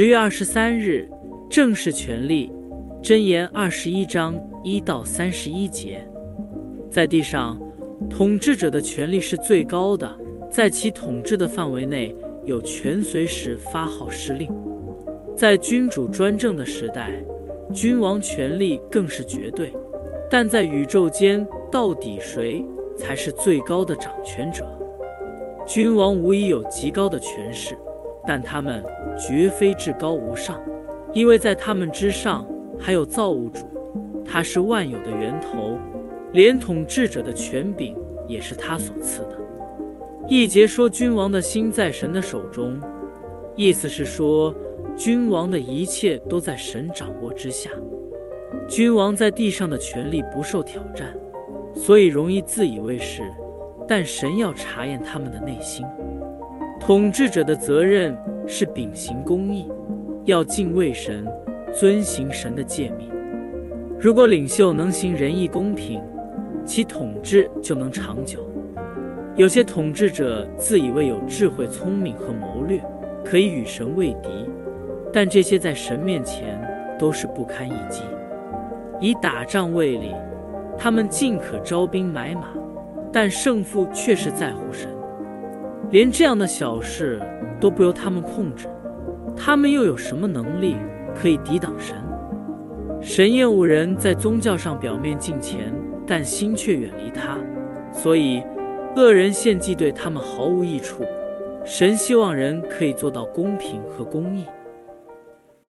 十月二十三日，正式权力，箴言二十一章一到三十一节。在地上，统治者的权力是最高的，在其统治的范围内，有权随时发号施令。在君主专政的时代，君王权力更是绝对。但在宇宙间，到底谁才是最高的掌权者？君王无疑有极高的权势，但他们绝非至高无上，因为在他们之上还有造物主，他是万有的源头。连统治者的权柄也是他所赐的。一节说君王的心在神的手中，意思是说君王的一切都在神掌握之下。君王在地上的权力不受挑战，所以容易自以为是，但神要查验他们的内心。统治者的责任是秉行公义，要敬畏神，遵行神的诫命。如果领袖能行仁义公平，其统治就能长久。有些统治者自以为有智慧、聪明和谋略，可以与神为敌，但这些在神面前都是不堪一击。以打仗为例，他们尽可招兵买马，但胜负却是在乎神。连这样的小事都不由他们控制，他们又有什么能力可以抵挡神？神厌恶人在宗教上表面敬虔。但心却远离他，所以恶人献祭对他们毫无益处。神希望人可以做到公平和公义。